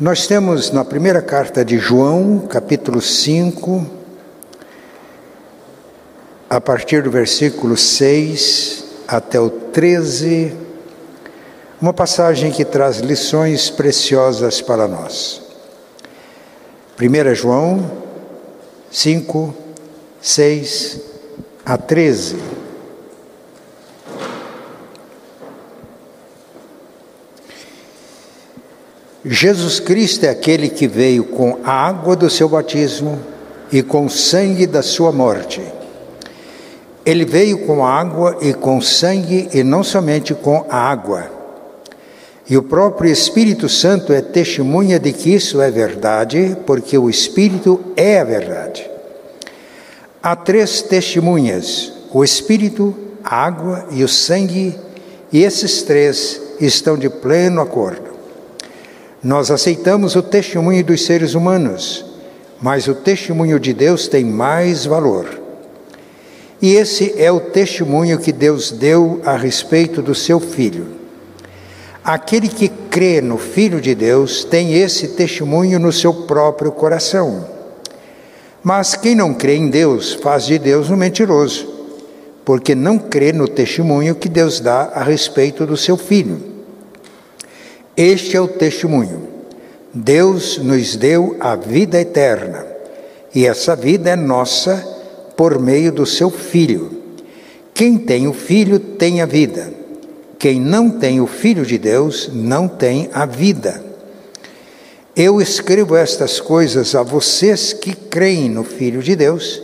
Nós temos na primeira carta de João, capítulo 5, a partir do versículo 6 até o 13, uma passagem que traz lições preciosas para nós. 1 João 5, 6 a 13. Jesus Cristo é aquele que veio com a água do seu batismo e com o sangue da sua morte. Ele veio com água e com sangue e não somente com a água e o próprio Espírito Santo é testemunha de que isso é verdade, porque o Espírito é a verdade. Há três testemunhas: o Espírito, a água e o sangue, e esses três estão de pleno acordo. Nós aceitamos o testemunho dos seres humanos, mas o testemunho de Deus tem mais valor. E esse é o testemunho que Deus deu a respeito do seu Filho. Aquele que crê no Filho de Deus tem esse testemunho no seu próprio coração. Mas quem não crê em Deus faz de Deus um mentiroso, porque não crê no testemunho que Deus dá a respeito do seu Filho. Este é o testemunho. Deus nos deu a vida eterna, e essa vida é nossa por meio do seu Filho. Quem tem o Filho tem a vida. Quem não tem o Filho de Deus não tem a vida. Eu escrevo estas coisas a vocês que creem no Filho de Deus,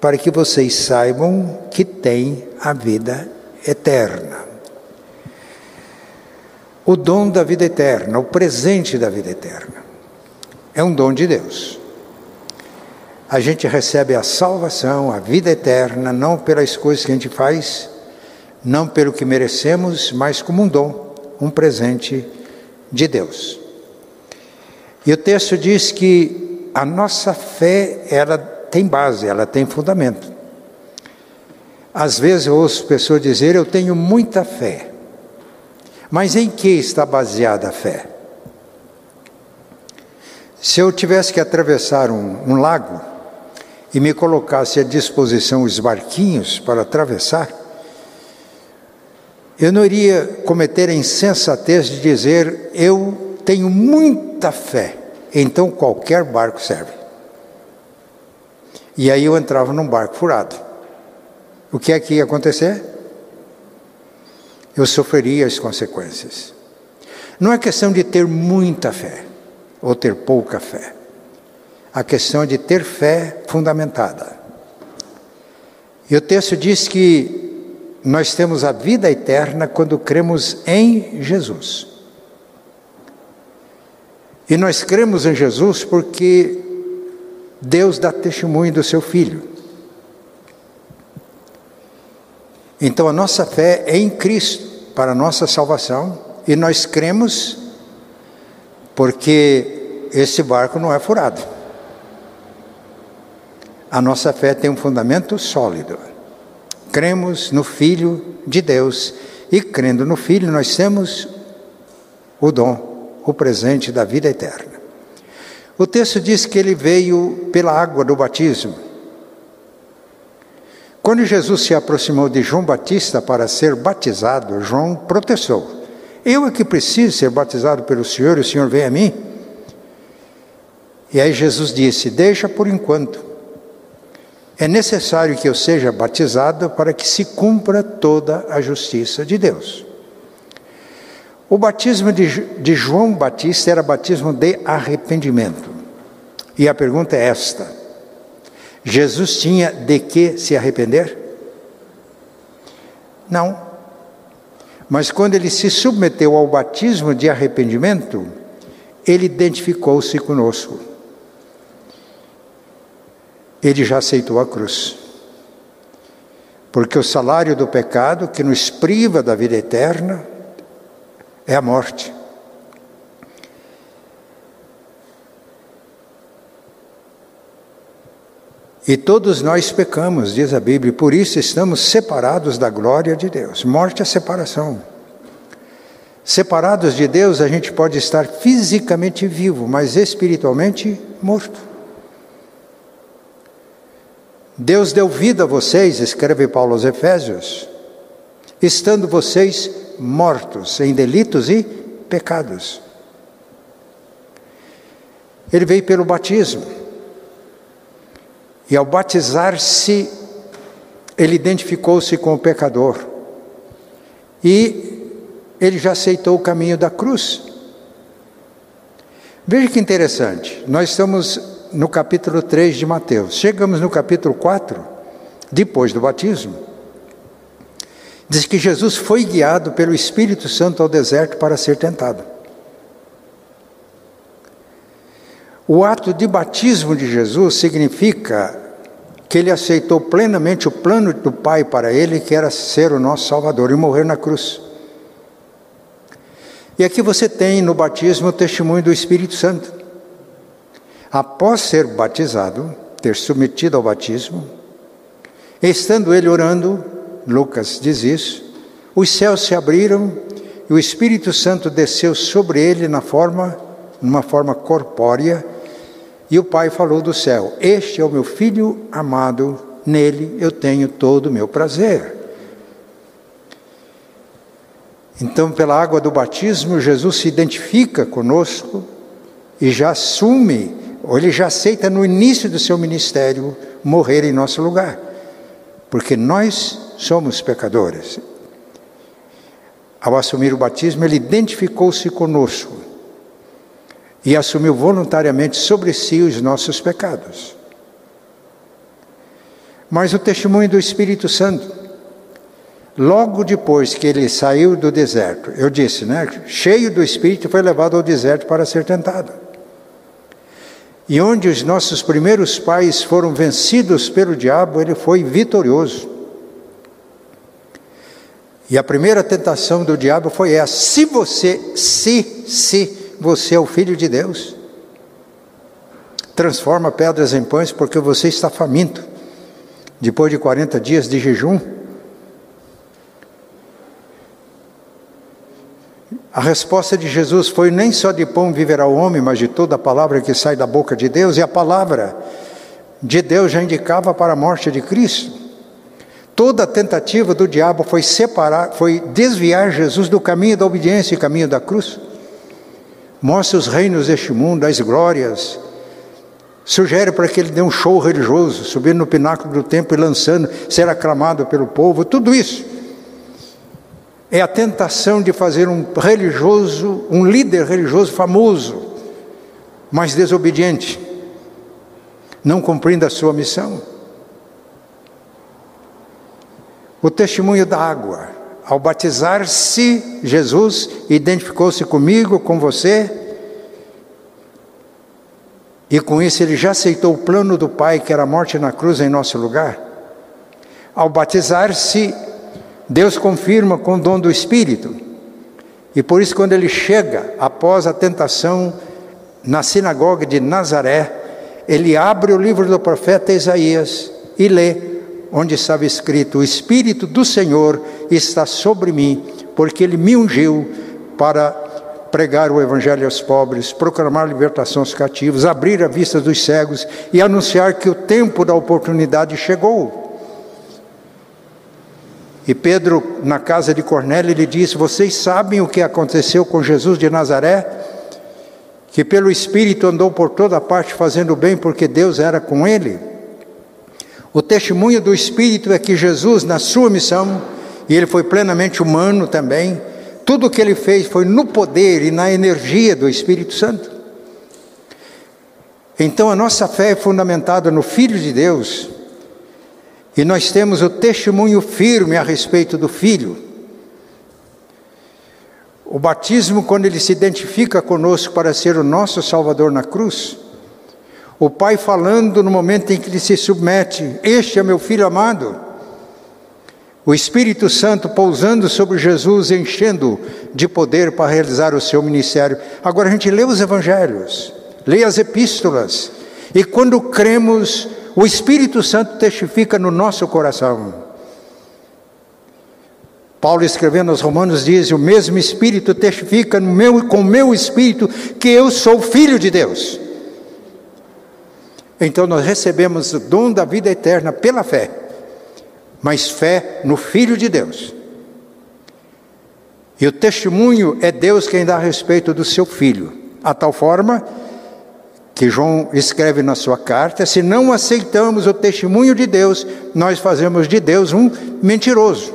para que vocês saibam que têm a vida eterna. O dom da vida eterna, o presente da vida eterna, é um dom de Deus. A gente recebe a salvação, a vida eterna, não pelas coisas que a gente faz, não pelo que merecemos, mas como um dom, um presente de Deus. E o texto diz que a nossa fé, ela tem base, ela tem fundamento. Às vezes eu ouço pessoas dizer, eu tenho muita fé. Mas em que está baseada a fé? Se eu tivesse que atravessar um, um lago e me colocasse à disposição os barquinhos para atravessar, eu não iria cometer a insensatez de dizer, eu tenho muita fé, então qualquer barco serve. E aí eu entrava num barco furado. O que é que ia acontecer? Eu sofreria as consequências. Não é questão de ter muita fé ou ter pouca fé. A questão é de ter fé fundamentada. E o texto diz que nós temos a vida eterna quando cremos em Jesus. E nós cremos em Jesus porque Deus dá testemunho do seu Filho. Então a nossa fé é em Cristo para a nossa salvação e nós cremos porque esse barco não é furado. A nossa fé tem um fundamento sólido cremos no Filho de Deus e crendo no Filho nós temos o dom, o presente da vida eterna. O texto diz que ele veio pela água do batismo. Quando Jesus se aproximou de João Batista para ser batizado, João protestou: Eu é que preciso ser batizado pelo Senhor e o Senhor vem a mim? E aí Jesus disse: Deixa por enquanto, é necessário que eu seja batizado para que se cumpra toda a justiça de Deus. O batismo de, de João Batista era batismo de arrependimento. E a pergunta é esta: Jesus tinha de que se arrepender? Não. Mas quando ele se submeteu ao batismo de arrependimento, ele identificou-se conosco ele já aceitou a cruz. Porque o salário do pecado que nos priva da vida eterna é a morte. E todos nós pecamos, diz a Bíblia, por isso estamos separados da glória de Deus. Morte é separação. Separados de Deus, a gente pode estar fisicamente vivo, mas espiritualmente morto. Deus deu vida a vocês, escreve Paulo aos Efésios, estando vocês mortos em delitos e pecados. Ele veio pelo batismo. E ao batizar-se, ele identificou-se com o pecador. E ele já aceitou o caminho da cruz. Veja que interessante, nós estamos no capítulo 3 de Mateus, chegamos no capítulo 4, depois do batismo. Diz que Jesus foi guiado pelo Espírito Santo ao deserto para ser tentado. O ato de batismo de Jesus significa que ele aceitou plenamente o plano do Pai para ele, que era ser o nosso Salvador e morrer na cruz. E aqui você tem no batismo o testemunho do Espírito Santo. Após ser batizado, ter submetido ao batismo, estando ele orando, Lucas diz isso, os céus se abriram e o Espírito Santo desceu sobre ele na forma, numa forma corpórea, e o Pai falou do céu: Este é o meu filho amado, nele eu tenho todo o meu prazer. Então, pela água do batismo, Jesus se identifica conosco e já assume, ou ele já aceita no início do seu ministério, morrer em nosso lugar, porque nós somos pecadores. Ao assumir o batismo, ele identificou-se conosco e assumiu voluntariamente sobre si os nossos pecados. Mas o testemunho do Espírito Santo Logo depois que ele saiu do deserto, eu disse, né? Cheio do Espírito, foi levado ao deserto para ser tentado. E onde os nossos primeiros pais foram vencidos pelo diabo, ele foi vitorioso. E a primeira tentação do diabo foi essa: se você, se, se você é o filho de Deus, transforma pedras em pães, porque você está faminto. Depois de 40 dias de jejum, A resposta de Jesus foi: nem só de pão viverá o homem, mas de toda a palavra que sai da boca de Deus, e a palavra de Deus já indicava para a morte de Cristo. Toda a tentativa do diabo foi separar, foi desviar Jesus do caminho da obediência e caminho da cruz. Mostra os reinos deste mundo, as glórias. Sugere para que ele dê um show religioso, subindo no pináculo do templo e lançando, ser aclamado pelo povo, tudo isso é a tentação de fazer um religioso, um líder religioso famoso, mas desobediente, não cumprindo a sua missão. O testemunho da água. Ao batizar-se, Jesus identificou-se comigo, com você, e com isso ele já aceitou o plano do Pai, que era a morte na cruz em nosso lugar. Ao batizar-se, Deus confirma com o dom do Espírito. E por isso, quando ele chega após a tentação na sinagoga de Nazaré, ele abre o livro do profeta Isaías e lê, onde estava escrito: O Espírito do Senhor está sobre mim, porque ele me ungiu para pregar o Evangelho aos pobres, proclamar libertação aos cativos, abrir a vista dos cegos e anunciar que o tempo da oportunidade chegou. E Pedro, na casa de Cornélio, ele disse: Vocês sabem o que aconteceu com Jesus de Nazaré? Que pelo Espírito andou por toda parte fazendo bem, porque Deus era com ele. O testemunho do Espírito é que Jesus, na sua missão, e ele foi plenamente humano também, tudo o que ele fez foi no poder e na energia do Espírito Santo. Então a nossa fé é fundamentada no Filho de Deus e nós temos o testemunho firme a respeito do Filho. O batismo, quando ele se identifica conosco para ser o nosso Salvador na cruz, o Pai falando no momento em que ele se submete: Este é meu filho amado. O Espírito Santo pousando sobre Jesus, enchendo de poder para realizar o seu ministério. Agora a gente lê os evangelhos, lê as epístolas, e quando cremos, o Espírito Santo testifica no nosso coração. Paulo escrevendo aos Romanos diz: O mesmo Espírito testifica no meu, com meu Espírito que eu sou filho de Deus. Então nós recebemos o dom da vida eterna pela fé, mas fé no Filho de Deus. E o testemunho é Deus quem dá a respeito do seu filho, a tal forma que João escreve na sua carta: se não aceitamos o testemunho de Deus, nós fazemos de Deus um mentiroso.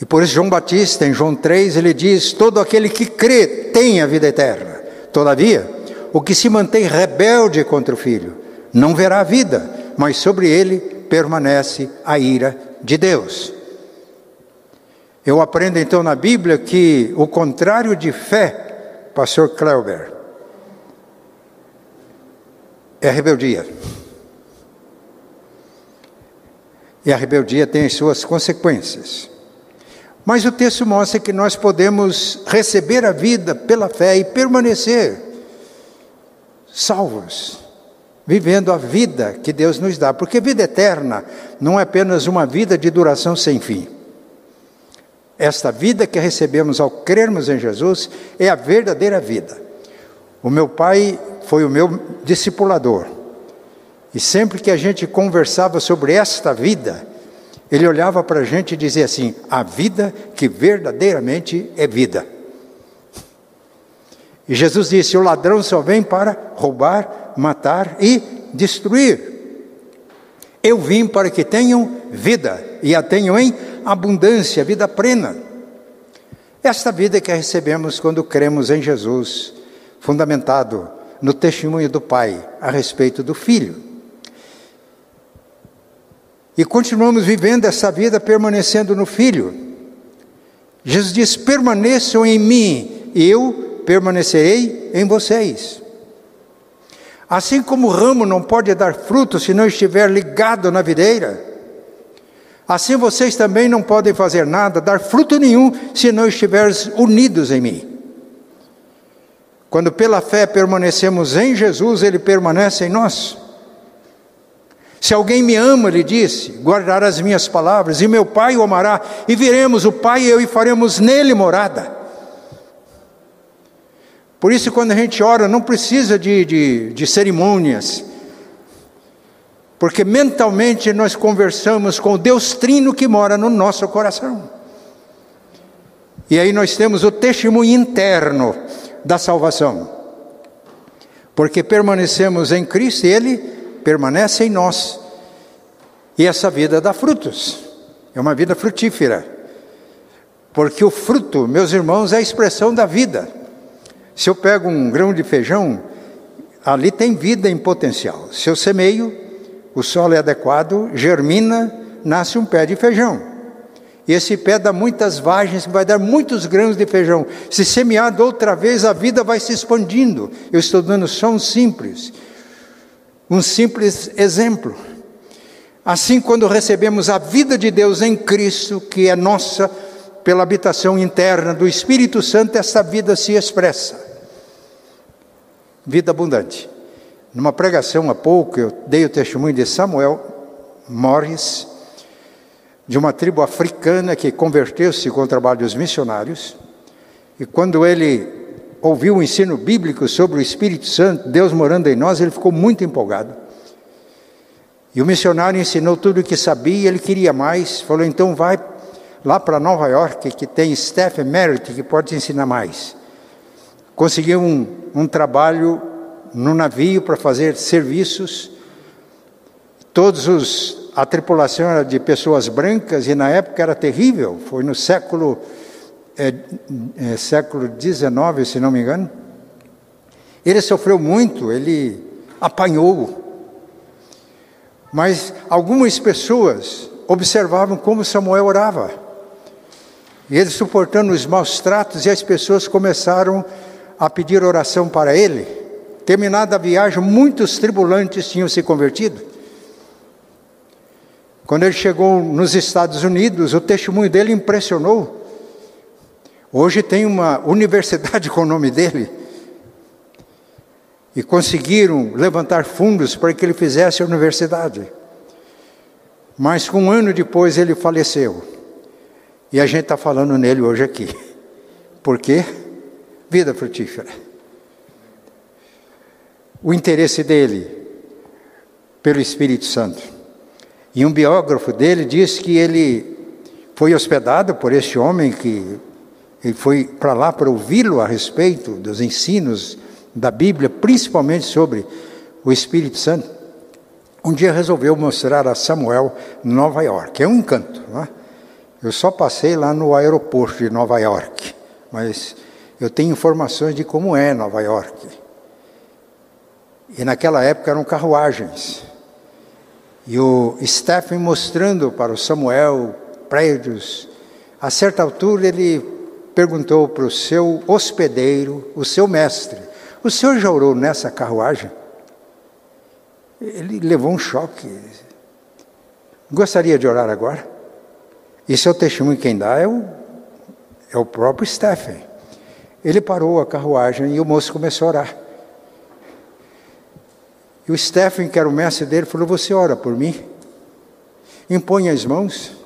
E por isso, João Batista, em João 3, ele diz: Todo aquele que crê tem a vida eterna. Todavia, o que se mantém rebelde contra o filho não verá a vida, mas sobre ele permanece a ira de Deus. Eu aprendo então na Bíblia que o contrário de fé, pastor Kleuber, é rebeldia. E a rebeldia tem as suas consequências. Mas o texto mostra que nós podemos receber a vida pela fé e permanecer salvos, vivendo a vida que Deus nos dá, porque vida eterna não é apenas uma vida de duração sem fim. Esta vida que recebemos ao crermos em Jesus é a verdadeira vida. O meu pai foi o meu discipulador. E sempre que a gente conversava sobre esta vida, ele olhava para a gente e dizia assim: a vida que verdadeiramente é vida. E Jesus disse: o ladrão só vem para roubar, matar e destruir. Eu vim para que tenham vida e a tenham em abundância, vida plena. Esta vida que recebemos quando cremos em Jesus, fundamentado no testemunho do Pai a respeito do Filho. E continuamos vivendo essa vida permanecendo no Filho. Jesus diz: permaneçam em mim, eu permanecerei em vocês. Assim como o ramo não pode dar fruto se não estiver ligado na videira, assim vocês também não podem fazer nada, dar fruto nenhum, se não estiverem unidos em mim. Quando pela fé permanecemos em Jesus, Ele permanece em nós. Se alguém me ama, ele disse, guardará as minhas palavras, e meu Pai o amará, e viremos o Pai e eu e faremos nele morada. Por isso, quando a gente ora, não precisa de, de, de cerimônias, porque mentalmente nós conversamos com o Deus Trino que mora no nosso coração. E aí nós temos o testemunho interno da salvação, porque permanecemos em Cristo e Ele permanece em nós. E essa vida dá frutos, é uma vida frutífera. Porque o fruto, meus irmãos, é a expressão da vida. Se eu pego um grão de feijão, ali tem vida em potencial. Se eu semeio, o solo é adequado, germina, nasce um pé de feijão. E esse pé dá muitas vagens, vai dar muitos grãos de feijão. Se semeado outra vez, a vida vai se expandindo. Eu estou dando só um simples. Um simples exemplo. Assim, quando recebemos a vida de Deus em Cristo, que é nossa pela habitação interna do Espírito Santo, essa vida se expressa. Vida abundante. Numa pregação há pouco, eu dei o testemunho de Samuel Morris, de uma tribo africana que converteu-se com o trabalho dos missionários, e quando ele ouviu o ensino bíblico sobre o Espírito Santo, Deus morando em nós, ele ficou muito empolgado. E o missionário ensinou tudo o que sabia, ele queria mais, falou: então vai lá para Nova York, que tem Stephen Merritt, que pode te ensinar mais. Conseguiu um, um trabalho no navio para fazer serviços. Todos os a tripulação era de pessoas brancas e na época era terrível. Foi no século é, é, século XIX, se não me engano. Ele sofreu muito, ele apanhou. Mas algumas pessoas observavam como Samuel orava. E ele suportando os maus tratos, e as pessoas começaram a pedir oração para ele. Terminada a viagem, muitos tribulantes tinham se convertido. Quando ele chegou nos Estados Unidos, o testemunho dele impressionou. Hoje tem uma universidade com o nome dele. E conseguiram levantar fundos para que ele fizesse a universidade. Mas um ano depois ele faleceu. E a gente está falando nele hoje aqui. Por quê? Vida frutífera. O interesse dele pelo Espírito Santo. E um biógrafo dele diz que ele foi hospedado por este homem que ele foi para lá para ouvi-lo a respeito dos ensinos da Bíblia, principalmente sobre o Espírito Santo. Um dia resolveu mostrar a Samuel Nova York. É um encanto. Não é? Eu só passei lá no aeroporto de Nova York, mas eu tenho informações de como é Nova York. E naquela época eram carruagens. E o Stephen mostrando para o Samuel prédios. A certa altura ele perguntou para o seu hospedeiro, o seu mestre: O senhor já orou nessa carruagem? Ele levou um choque. Gostaria de orar agora? E seu testemunho quem dá é o, é o próprio Stephen. Ele parou a carruagem e o moço começou a orar. E o Stephen, que era o mestre dele, falou: Você ora por mim? Impõe as mãos.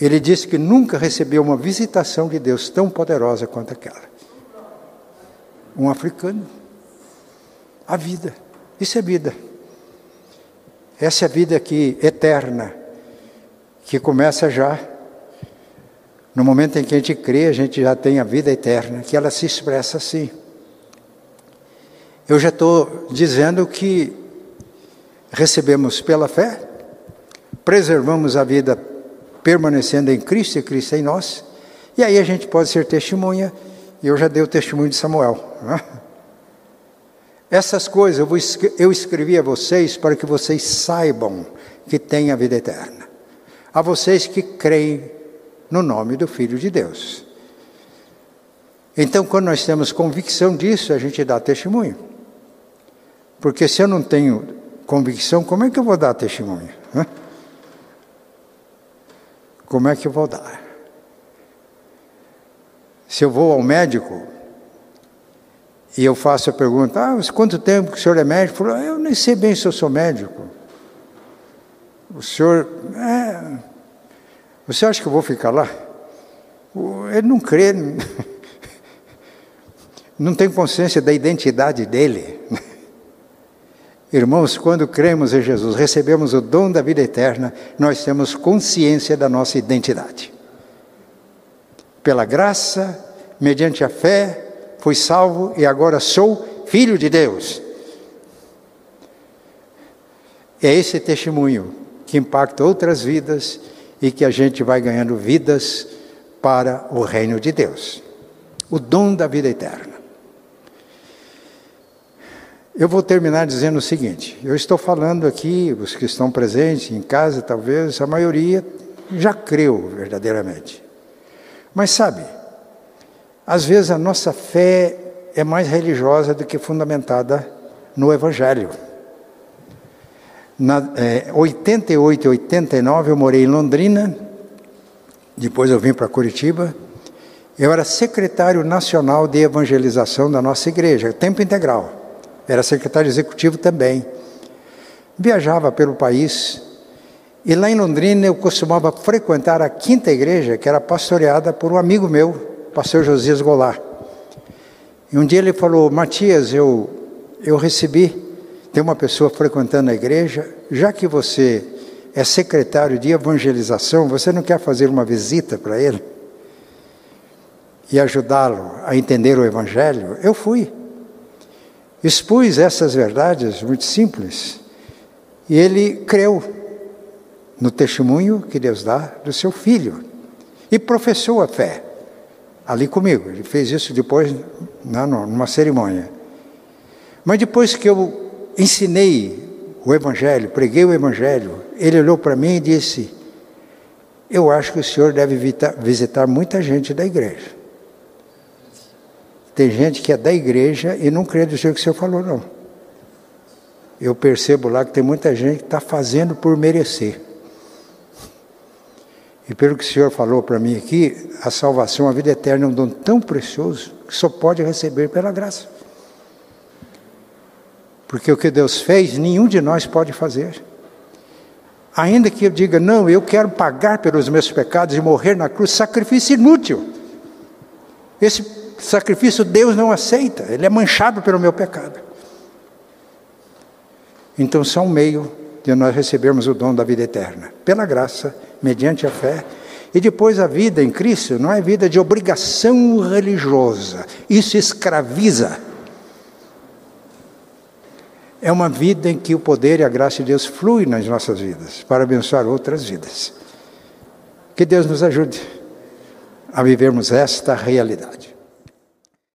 Ele disse que nunca recebeu uma visitação de Deus tão poderosa quanto aquela. Um africano. A vida. Isso é vida. Essa é a vida que eterna, que começa já. No momento em que a gente crê, a gente já tem a vida eterna, que ela se expressa assim. Eu já estou dizendo que recebemos pela fé, preservamos a vida permanecendo em Cristo e Cristo em nós, e aí a gente pode ser testemunha, e eu já dei o testemunho de Samuel. Né? Essas coisas eu, eu escrevi a vocês para que vocês saibam que têm a vida eterna. A vocês que creem no nome do Filho de Deus. Então, quando nós temos convicção disso, a gente dá testemunho. Porque se eu não tenho convicção, como é que eu vou dar testemunho? Né? Como é que eu vou dar? Se eu vou ao médico e eu faço a pergunta, ah, mas quanto tempo que o senhor é médico? Eu nem sei bem se eu sou médico. O senhor, é, você acha que eu vou ficar lá? Ele não crê, não tem consciência da identidade dele. Irmãos, quando cremos em Jesus, recebemos o dom da vida eterna, nós temos consciência da nossa identidade. Pela graça, mediante a fé, fui salvo e agora sou filho de Deus. É esse testemunho que impacta outras vidas e que a gente vai ganhando vidas para o reino de Deus. O dom da vida eterna. Eu vou terminar dizendo o seguinte: eu estou falando aqui, os que estão presentes em casa, talvez a maioria já creu verdadeiramente. Mas sabe, às vezes a nossa fé é mais religiosa do que fundamentada no Evangelho. Na é, 88 e 89 eu morei em Londrina, depois eu vim para Curitiba. Eu era secretário nacional de evangelização da nossa igreja, tempo integral era secretário executivo também. Viajava pelo país e lá em Londrina eu costumava frequentar a quinta igreja, que era pastoreada por um amigo meu, pastor Josias Goulart. E um dia ele falou: Matias, eu, eu recebi, tem uma pessoa frequentando a igreja, já que você é secretário de evangelização, você não quer fazer uma visita para ele? E ajudá-lo a entender o evangelho? Eu fui expus essas verdades muito simples e ele creu no testemunho que Deus dá do seu filho e professou a fé ali comigo. Ele fez isso depois não, numa cerimônia. Mas depois que eu ensinei o Evangelho, preguei o Evangelho, ele olhou para mim e disse: Eu acho que o senhor deve visitar muita gente da igreja. Tem gente que é da igreja e não crê do jeito que o senhor falou, não. Eu percebo lá que tem muita gente que está fazendo por merecer. E pelo que o Senhor falou para mim aqui, a salvação, a vida eterna é um dom tão precioso que só pode receber pela graça. Porque o que Deus fez, nenhum de nós pode fazer. Ainda que eu diga, não, eu quero pagar pelos meus pecados e morrer na cruz, sacrifício inútil. Esse sacrifício Deus não aceita, ele é manchado pelo meu pecado. Então, só um meio de nós recebermos o dom da vida eterna, pela graça, mediante a fé. E depois a vida em Cristo não é vida de obrigação religiosa, isso escraviza. É uma vida em que o poder e a graça de Deus fluem nas nossas vidas para abençoar outras vidas. Que Deus nos ajude a vivermos esta realidade.